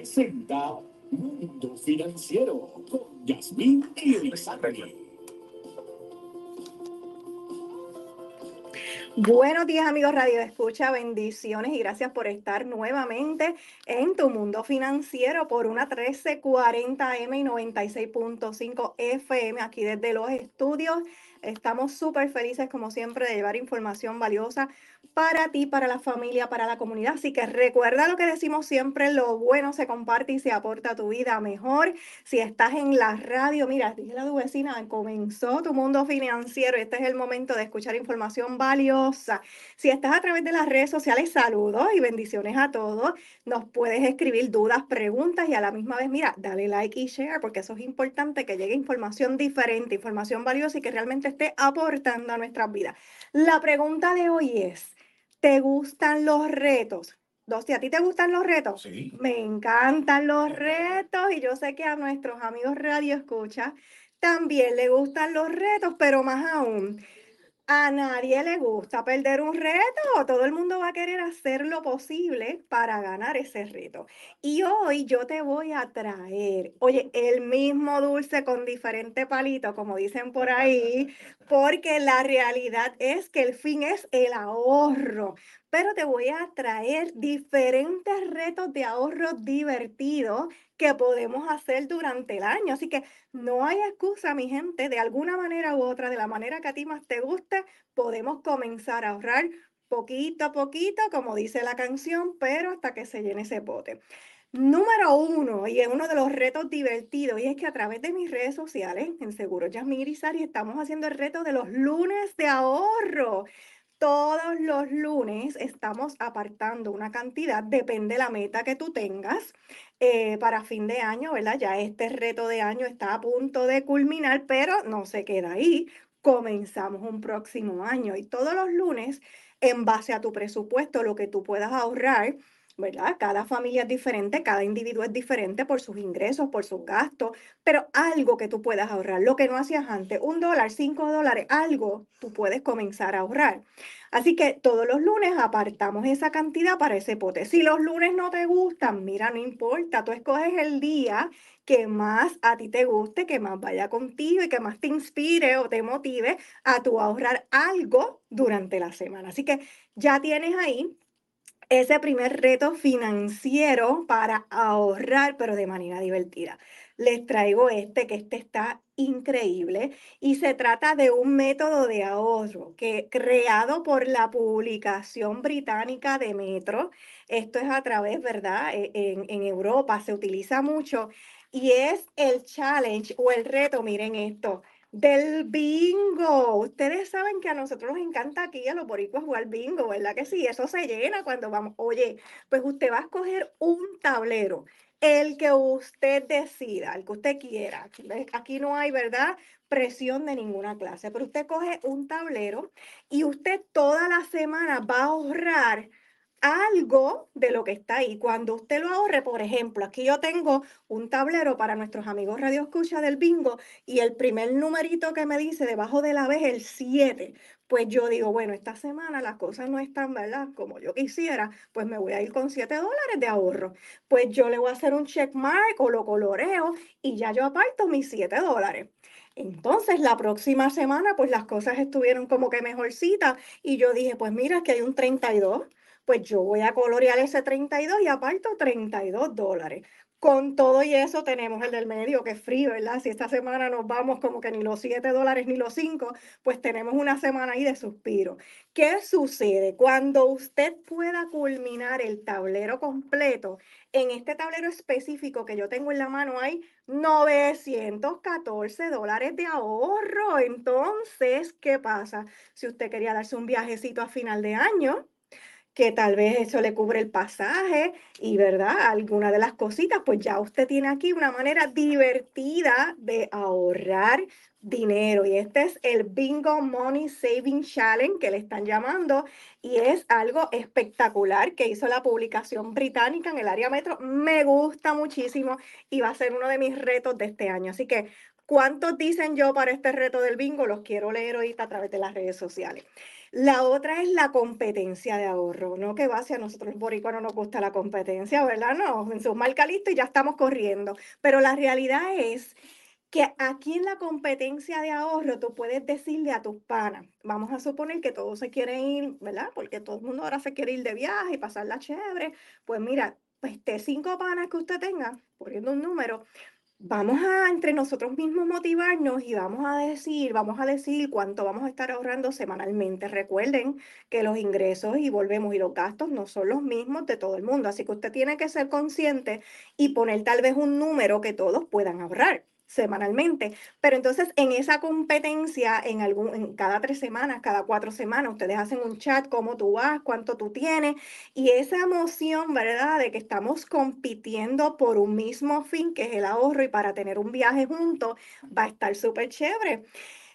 presenta Mundo Financiero con Yasmín Irizarry. Buenos días amigos Radio Escucha, bendiciones y gracias por estar nuevamente en tu mundo financiero por una 1340M y 96.5 FM aquí desde los estudios. Estamos súper felices como siempre de llevar información valiosa para ti, para la familia, para la comunidad. Así que recuerda lo que decimos siempre, lo bueno se comparte y se aporta a tu vida mejor. Si estás en la radio, mira, dije a tu vecina, comenzó tu mundo financiero. Este es el momento de escuchar información valiosa. Si estás a través de las redes sociales, saludos y bendiciones a todos. Nos puedes escribir dudas, preguntas y a la misma vez, mira, dale like y share porque eso es importante que llegue información diferente, información valiosa y que realmente esté aportando a nuestras vidas. La pregunta de hoy es, ¿Te gustan los retos? Dosti, ¿a ti te gustan los retos? Sí. Me encantan los retos y yo sé que a nuestros amigos Radio Escucha también le gustan los retos, pero más aún, a nadie le gusta perder un reto. Todo el mundo va a querer hacer lo posible para ganar ese reto. Y hoy yo te voy a traer, oye, el mismo dulce con diferente palito, como dicen por ahí, porque la realidad es que el fin es el ahorro. Pero te voy a traer diferentes retos de ahorro divertidos que podemos hacer durante el año. Así que no hay excusa, mi gente, de alguna manera u otra, de la manera que a ti más te guste, podemos comenzar a ahorrar poquito a poquito, como dice la canción, pero hasta que se llene ese bote. Número uno, y es uno de los retos divertidos, y es que a través de mis redes sociales, en Seguro Yasmín Irizarry, estamos haciendo el reto de los lunes de ahorro. Todos los lunes estamos apartando una cantidad, depende de la meta que tú tengas, eh, para fin de año, ¿verdad? Ya este reto de año está a punto de culminar, pero no se queda ahí. Comenzamos un próximo año y todos los lunes, en base a tu presupuesto, lo que tú puedas ahorrar, ¿verdad? Cada familia es diferente, cada individuo es diferente por sus ingresos, por sus gastos, pero algo que tú puedas ahorrar, lo que no hacías antes, un dólar, cinco dólares, algo tú puedes comenzar a ahorrar. Así que todos los lunes apartamos esa cantidad para ese pote. Si los lunes no te gustan, mira, no importa, tú escoges el día que más a ti te guste, que más vaya contigo y que más te inspire o te motive a tu ahorrar algo durante la semana. Así que ya tienes ahí ese primer reto financiero para ahorrar, pero de manera divertida. Les traigo este, que este está increíble y se trata de un método de ahorro que creado por la publicación británica de Metro. Esto es a través, ¿verdad? E, en, en Europa se utiliza mucho y es el challenge o el reto, miren esto del bingo. Ustedes saben que a nosotros nos encanta aquí a los boricuas jugar bingo, ¿verdad que sí? Eso se llena cuando vamos. Oye, pues usted va a escoger un tablero, el que usted decida, el que usted quiera. Aquí no hay, ¿verdad? Presión de ninguna clase, pero usted coge un tablero y usted toda la semana va a ahorrar algo de lo que está ahí. Cuando usted lo ahorre, por ejemplo, aquí yo tengo un tablero para nuestros amigos Radio Escucha del bingo y el primer numerito que me dice debajo de la es el 7. Pues yo digo, bueno, esta semana las cosas no están, ¿verdad? Como yo quisiera, pues me voy a ir con 7 dólares de ahorro. Pues yo le voy a hacer un check mark o lo coloreo y ya yo aparto mis 7 dólares. Entonces, la próxima semana, pues las cosas estuvieron como que mejorcitas y yo dije, pues mira, que hay un 32 pues yo voy a colorear ese 32 y aparto 32 dólares. Con todo y eso tenemos el del medio, que es frío, ¿verdad? Si esta semana nos vamos como que ni los 7 dólares ni los 5, pues tenemos una semana ahí de suspiro. ¿Qué sucede? Cuando usted pueda culminar el tablero completo, en este tablero específico que yo tengo en la mano hay 914 dólares de ahorro. Entonces, ¿qué pasa? Si usted quería darse un viajecito a final de año, que tal vez eso le cubre el pasaje y, ¿verdad? Alguna de las cositas, pues ya usted tiene aquí una manera divertida de ahorrar dinero. Y este es el Bingo Money Saving Challenge que le están llamando y es algo espectacular que hizo la publicación británica en el área metro. Me gusta muchísimo y va a ser uno de mis retos de este año. Así que, ¿cuántos dicen yo para este reto del bingo? Los quiero leer ahorita a través de las redes sociales. La otra es la competencia de ahorro, no que va hacia nosotros los boricuanos no nos gusta la competencia, ¿verdad? No, en su marca listo y ya estamos corriendo. Pero la realidad es que aquí en la competencia de ahorro tú puedes decirle a tus panas, vamos a suponer que todos se quieren ir, ¿verdad? Porque todo el mundo ahora se quiere ir de viaje y pasarla chévere. Pues mira, pues cinco panas que usted tenga, poniendo un número, vamos a entre nosotros mismos motivarnos y vamos a decir, vamos a decir cuánto vamos a estar ahorrando semanalmente. Recuerden que los ingresos y volvemos y los gastos no son los mismos de todo el mundo, así que usted tiene que ser consciente y poner tal vez un número que todos puedan ahorrar semanalmente. Pero entonces en esa competencia, en, algún, en cada tres semanas, cada cuatro semanas, ustedes hacen un chat, cómo tú vas, cuánto tú tienes, y esa emoción, ¿verdad? De que estamos compitiendo por un mismo fin, que es el ahorro, y para tener un viaje juntos, va a estar súper chévere.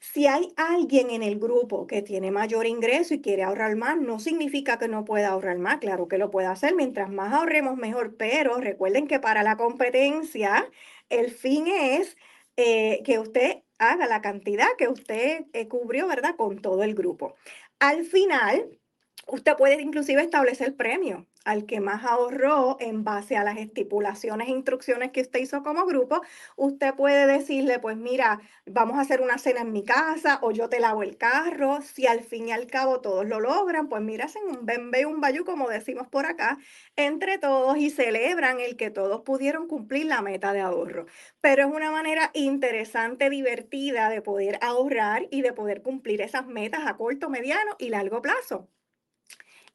Si hay alguien en el grupo que tiene mayor ingreso y quiere ahorrar más, no significa que no pueda ahorrar más. Claro que lo puede hacer. Mientras más ahorremos, mejor. Pero recuerden que para la competencia el fin es eh, que usted haga la cantidad que usted eh, cubrió, ¿verdad? Con todo el grupo. Al final, usted puede inclusive establecer premio al que más ahorró en base a las estipulaciones e instrucciones que usted hizo como grupo, usted puede decirle, pues mira, vamos a hacer una cena en mi casa o yo te lavo el carro. Si al fin y al cabo todos lo logran, pues mira, hacen un bembe un bayú, como decimos por acá, entre todos y celebran el que todos pudieron cumplir la meta de ahorro. Pero es una manera interesante, divertida de poder ahorrar y de poder cumplir esas metas a corto, mediano y largo plazo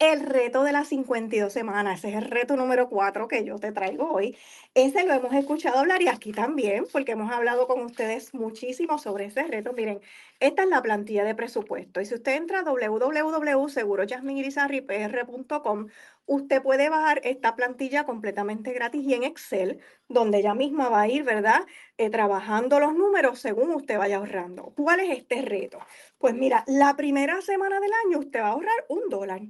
el reto de las 52 semanas. Ese es el reto número 4 que yo te traigo hoy. Ese lo hemos escuchado hablar y aquí también, porque hemos hablado con ustedes muchísimo sobre ese reto. Miren, esta es la plantilla de presupuesto. Y si usted entra a www.segurojasminirizarripr.com, usted puede bajar esta plantilla completamente gratis y en Excel, donde ella misma va a ir, ¿verdad? Eh, trabajando los números según usted vaya ahorrando. ¿Cuál es este reto? Pues mira, la primera semana del año usted va a ahorrar un dólar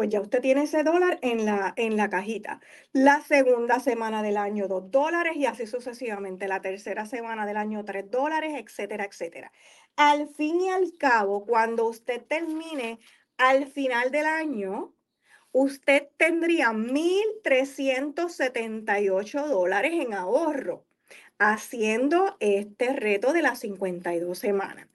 pues ya usted tiene ese dólar en la, en la cajita. La segunda semana del año, dos dólares y así sucesivamente. La tercera semana del año, tres dólares, etcétera, etcétera. Al fin y al cabo, cuando usted termine al final del año, usted tendría 1.378 dólares en ahorro haciendo este reto de las 52 semanas.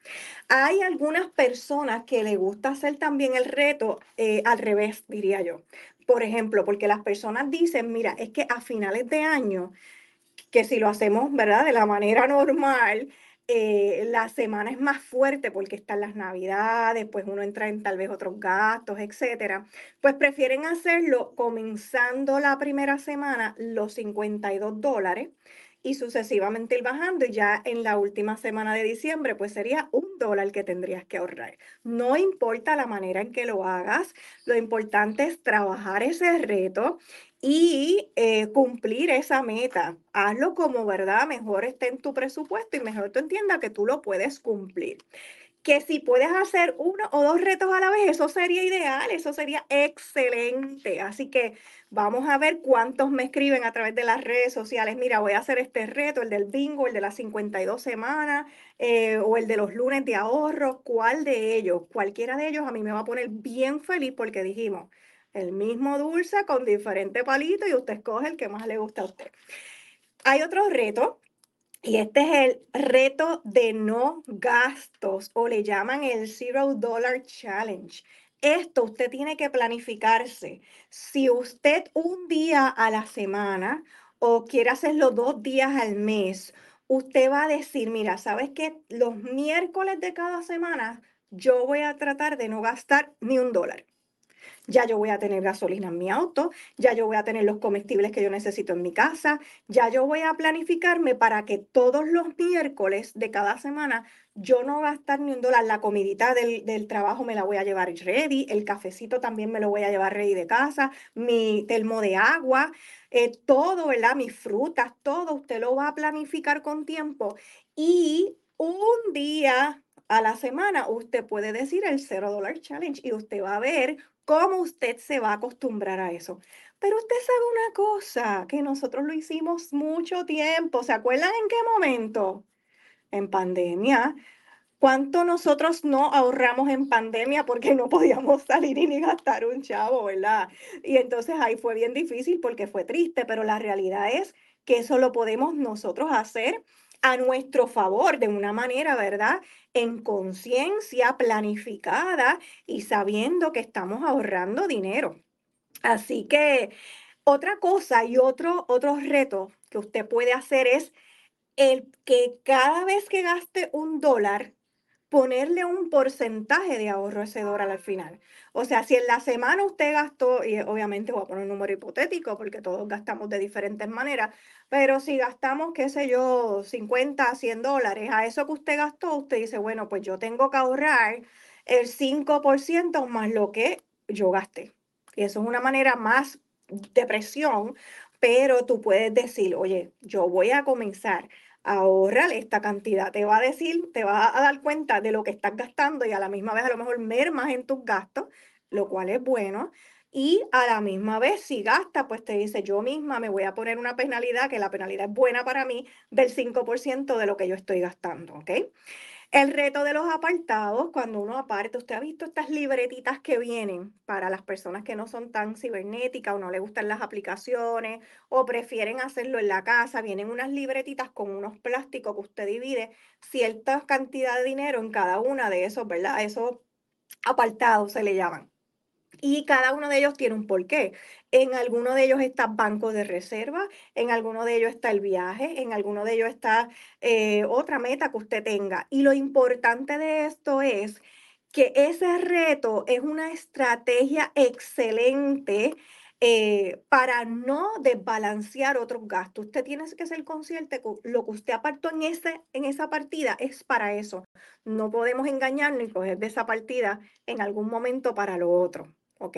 Hay algunas personas que le gusta hacer también el reto eh, al revés, diría yo. Por ejemplo, porque las personas dicen, mira, es que a finales de año, que si lo hacemos, ¿verdad? De la manera normal, eh, la semana es más fuerte porque están las navidades, pues uno entra en tal vez otros gastos, etcétera, pues prefieren hacerlo comenzando la primera semana los 52 dólares y sucesivamente ir bajando y ya en la última semana de diciembre pues sería un dólar que tendrías que ahorrar. No importa la manera en que lo hagas, lo importante es trabajar ese reto y eh, cumplir esa meta. Hazlo como verdad mejor esté en tu presupuesto y mejor tú entiendas que tú lo puedes cumplir que si puedes hacer uno o dos retos a la vez, eso sería ideal, eso sería excelente. Así que vamos a ver cuántos me escriben a través de las redes sociales. Mira, voy a hacer este reto, el del bingo, el de las 52 semanas eh, o el de los lunes de ahorro. ¿Cuál de ellos? Cualquiera de ellos a mí me va a poner bien feliz porque dijimos el mismo dulce con diferente palito y usted escoge el que más le gusta a usted. Hay otro reto y este es el reto de no gastos o le llaman el Zero Dollar Challenge. Esto usted tiene que planificarse. Si usted un día a la semana o quiere hacerlo dos días al mes, usted va a decir, mira, ¿sabes qué? Los miércoles de cada semana yo voy a tratar de no gastar ni un dólar ya yo voy a tener gasolina en mi auto, ya yo voy a tener los comestibles que yo necesito en mi casa, ya yo voy a planificarme para que todos los miércoles de cada semana yo no gastar ni un dólar. La comidita del, trabajo me la voy a llevar ready, el cafecito también me lo voy a llevar ready de casa, mi termo de agua, eh, todo, ¿verdad? Mis frutas, todo usted lo va a planificar con tiempo y un día a la semana usted puede decir el cero dólar challenge y usted va a ver cómo usted se va a acostumbrar a eso. Pero usted sabe una cosa, que nosotros lo hicimos mucho tiempo. ¿Se acuerdan en qué momento? En pandemia. ¿Cuánto nosotros no ahorramos en pandemia porque no podíamos salir y ni gastar un chavo, verdad? Y entonces ahí fue bien difícil porque fue triste, pero la realidad es que eso lo podemos nosotros hacer a nuestro favor de una manera, ¿verdad? En conciencia, planificada y sabiendo que estamos ahorrando dinero. Así que otra cosa y otro, otro reto que usted puede hacer es el que cada vez que gaste un dólar, ponerle un porcentaje de ahorro a ese dólar al final. O sea, si en la semana usted gastó, y obviamente voy a poner un número hipotético porque todos gastamos de diferentes maneras, pero si gastamos, qué sé yo, 50, 100 dólares, a eso que usted gastó, usted dice, bueno, pues yo tengo que ahorrar el 5% más lo que yo gasté. Y eso es una manera más de presión, pero tú puedes decir, oye, yo voy a comenzar ahorrar esta cantidad. Te va a decir, te va a dar cuenta de lo que estás gastando y a la misma vez a lo mejor mermas en tus gastos, lo cual es bueno. Y a la misma vez, si gasta, pues te dice, yo misma me voy a poner una penalidad, que la penalidad es buena para mí, del 5% de lo que yo estoy gastando, ¿ok? El reto de los apartados, cuando uno aparte, usted ha visto estas libretitas que vienen para las personas que no son tan cibernéticas o no le gustan las aplicaciones o prefieren hacerlo en la casa, vienen unas libretitas con unos plásticos que usted divide cierta cantidad de dinero en cada una de esos, ¿verdad? Esos apartados se le llaman. Y cada uno de ellos tiene un porqué. En alguno de ellos está banco de reserva, en alguno de ellos está el viaje, en alguno de ellos está eh, otra meta que usted tenga. Y lo importante de esto es que ese reto es una estrategia excelente eh, para no desbalancear otros gastos. Usted tiene que ser consciente que lo que usted apartó en, ese, en esa partida es para eso. No podemos engañarnos y coger de esa partida en algún momento para lo otro. ¿Ok?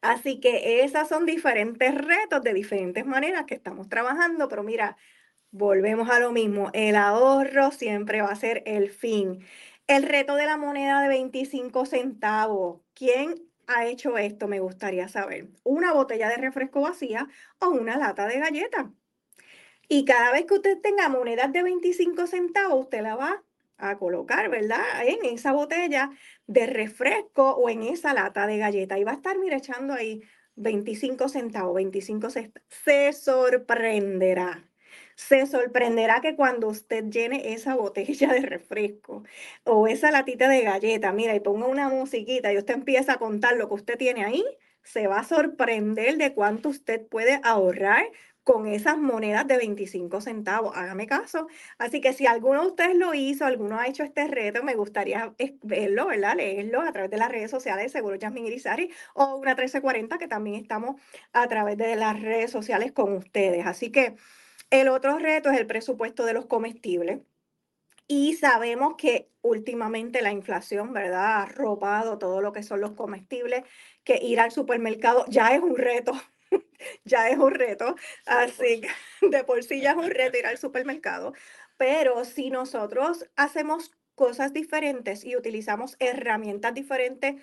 Así que esas son diferentes retos de diferentes maneras que estamos trabajando, pero mira, volvemos a lo mismo, el ahorro siempre va a ser el fin. El reto de la moneda de 25 centavos, ¿quién ha hecho esto? Me gustaría saber. Una botella de refresco vacía o una lata de galleta. Y cada vez que usted tenga monedas de 25 centavos, usted la va a colocar, ¿verdad? En esa botella de refresco o en esa lata de galleta. Y va a estar, mire, echando ahí 25 centavos, 25 centavos. Se sorprenderá. Se sorprenderá que cuando usted llene esa botella de refresco o esa latita de galleta, mira, y ponga una musiquita y usted empieza a contar lo que usted tiene ahí, se va a sorprender de cuánto usted puede ahorrar con esas monedas de 25 centavos. Hágame caso. Así que si alguno de ustedes lo hizo, alguno ha hecho este reto, me gustaría verlo, ¿verdad? Leerlo a través de las redes sociales, seguro Jasmine Irizarry, o una 1340, que también estamos a través de las redes sociales con ustedes. Así que el otro reto es el presupuesto de los comestibles. Y sabemos que últimamente la inflación, ¿verdad? Ha robado todo lo que son los comestibles, que ir al supermercado ya es un reto ya es un reto, así que de por sí ya es un reto ir al supermercado, pero si nosotros hacemos cosas diferentes y utilizamos herramientas diferentes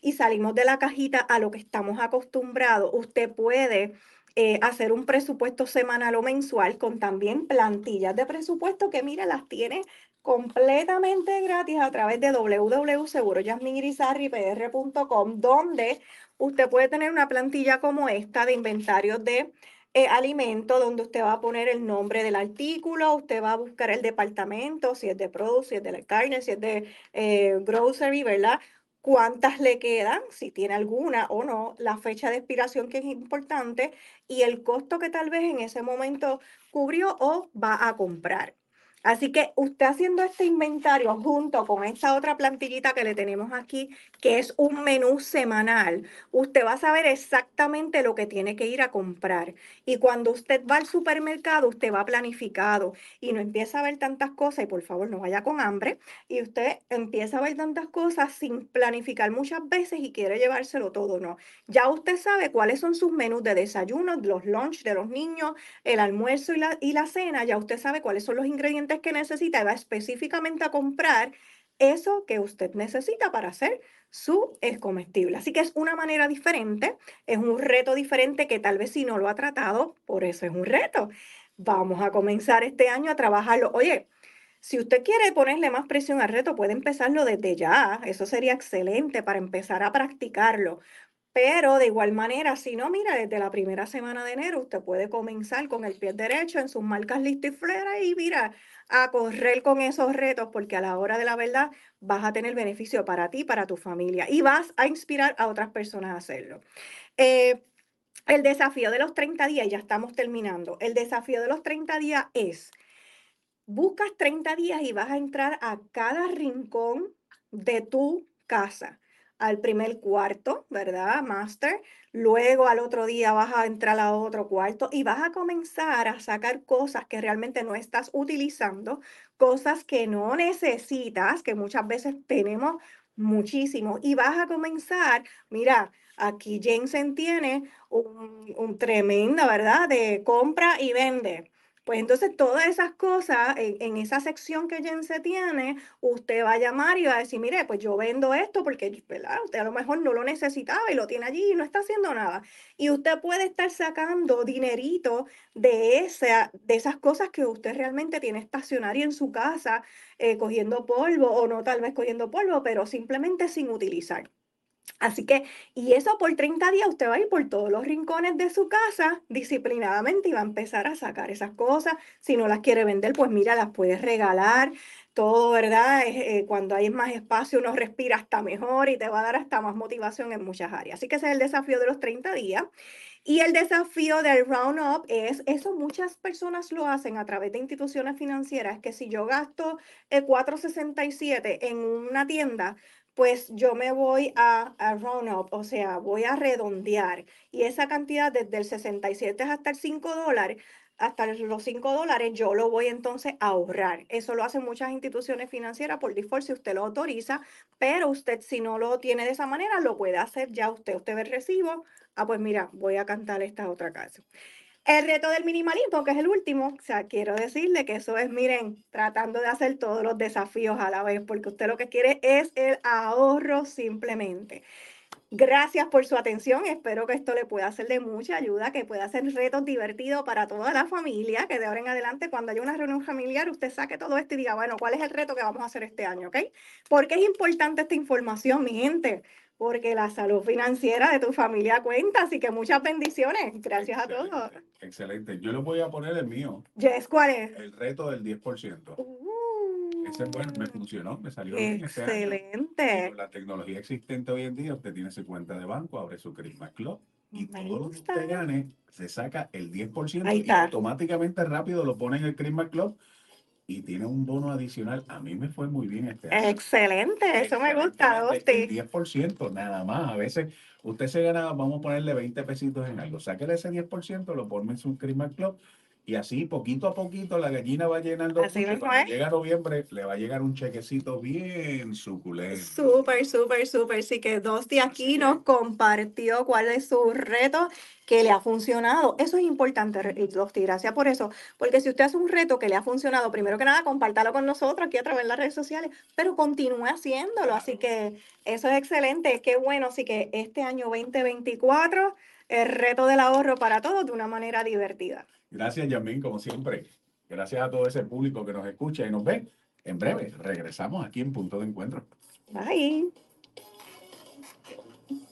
y salimos de la cajita a lo que estamos acostumbrados, usted puede eh, hacer un presupuesto semanal o mensual con también plantillas de presupuesto que, mira, las tiene completamente gratis a través de www.segurojasminirizarripr.com, donde usted puede tener una plantilla como esta de inventarios de eh, alimentos, donde usted va a poner el nombre del artículo, usted va a buscar el departamento, si es de produce, si es de la carne, si es de eh, grocery, ¿verdad? cuántas le quedan, si tiene alguna o no, la fecha de expiración que es importante y el costo que tal vez en ese momento cubrió o va a comprar. Así que usted haciendo este inventario junto con esta otra plantillita que le tenemos aquí, que es un menú semanal, usted va a saber exactamente lo que tiene que ir a comprar. Y cuando usted va al supermercado, usted va planificado y no empieza a ver tantas cosas, y por favor no vaya con hambre, y usted empieza a ver tantas cosas sin planificar muchas veces y quiere llevárselo todo, no. Ya usted sabe cuáles son sus menús de desayuno, los lunch de los niños, el almuerzo y la, y la cena, ya usted sabe cuáles son los ingredientes que necesita y va específicamente a comprar eso que usted necesita para hacer su comestible. Así que es una manera diferente, es un reto diferente que tal vez si no lo ha tratado, por eso es un reto. Vamos a comenzar este año a trabajarlo. Oye, Si usted quiere ponerle más presión al reto, puede empezarlo desde ya. Eso sería excelente para empezar a practicarlo. Pero de igual manera, si no, mira, desde la primera semana de enero usted puede comenzar con el pie derecho en sus marcas listo y fuera y mira, a correr con esos retos porque a la hora de la verdad vas a tener beneficio para ti, para tu familia y vas a inspirar a otras personas a hacerlo. Eh, el desafío de los 30 días, ya estamos terminando, el desafío de los 30 días es, buscas 30 días y vas a entrar a cada rincón de tu casa al primer cuarto, ¿verdad? Master. Luego al otro día vas a entrar a otro cuarto y vas a comenzar a sacar cosas que realmente no estás utilizando, cosas que no necesitas, que muchas veces tenemos muchísimo. Y vas a comenzar, mira, aquí Jensen tiene un, un tremenda, ¿verdad? De compra y vende. Pues entonces todas esas cosas en, esa sección que se tiene, usted va a llamar y va a decir, mire, pues yo vendo esto porque ¿verdad? usted a lo mejor no lo necesitaba y lo tiene allí y no está haciendo nada. Y usted puede estar sacando dinerito de, esa, de esas cosas que usted realmente tiene estacionario en su casa, eh, cogiendo polvo o no tal vez cogiendo polvo, pero simplemente sin utilizar. Así que, y eso por 30 días usted va a ir por todos los rincones de su casa disciplinadamente y va a empezar a sacar esas cosas. Si no las quiere vender, pues mira, las puedes regalar. Todo, ¿verdad? Eh, cuando hay más espacio uno respira hasta mejor y te va a dar hasta más motivación en muchas áreas. Así que ese es el desafío de los 30 días. Y el desafío del Roundup es, eso muchas personas lo hacen a través de instituciones financieras, que si yo gasto el 467 en una tienda, pues yo me voy a, round up, o sea, voy a redondear. Y esa cantidad desde el 67 hasta el 5 dólares, hasta los 5 dólares, yo lo voy entonces a ahorrar. Eso lo hacen muchas instituciones financieras por default si usted lo autoriza, pero usted si no lo tiene de esa manera, lo puede hacer ya usted. Usted ve el recibo, ah, pues mira, voy a cantar esta otra casa. El reto del minimalismo, que es el último, o sea, quiero decirle que eso es, miren, tratando de hacer todos los desafíos a la vez, porque usted lo que quiere es el ahorro simplemente. Gracias por su atención. Espero que esto le pueda ser de mucha ayuda, que pueda ser retos divertidos para toda la familia, que de ahora en adelante, cuando haya una reunión familiar, usted saque todo esto y diga, bueno, ¿cuál es el reto que vamos a hacer este año? ¿Ok? ¿Por qué es importante esta información, mi gente? Porque la salud financiera de tu familia cuenta, así que muchas bendiciones. Gracias a todos. Excelente. Yo les voy a poner el mío. Yes, ¿cuál es? El reto del 10%. Uh, Ese bueno, me funcionó, me salió bien. Excelente. Con la tecnología existente hoy en día, usted tiene su cuenta de banco, abre su Christmas Club y todo lo que usted gane se saca el 10% y automáticamente rápido lo pone en el Christmas Club y tiene un bono adicional. A mí me fue muy bien este año. Excelente, eso me gusta, Dosti. 10% nada más. A veces usted se gana, vamos a ponerle 20 pesitos en algo. Sáquele ese 10%, lo pone en su Christmas Club y así, poquito a poquito, la gallina va llenando. Así cuando llega noviembre, le va a llegar un chequecito bien suculento. Súper, súper, súper. Sí que Dosti aquí nos compartió cuál es su reto que le ha funcionado. Eso es importante, Dosti. Gracias por eso. Porque si usted hace un reto que le ha funcionado, primero que nada, compártalo con nosotros aquí a través de las redes sociales, pero continúe haciéndolo. Así que eso es excelente. Qué bueno. Así que este año 2024, el reto del ahorro para todos de una manera divertida. Gracias, Yamín, como siempre. Gracias a todo ese público que nos escucha y nos ve. En breve regresamos aquí en Punto de Encuentro. Bye.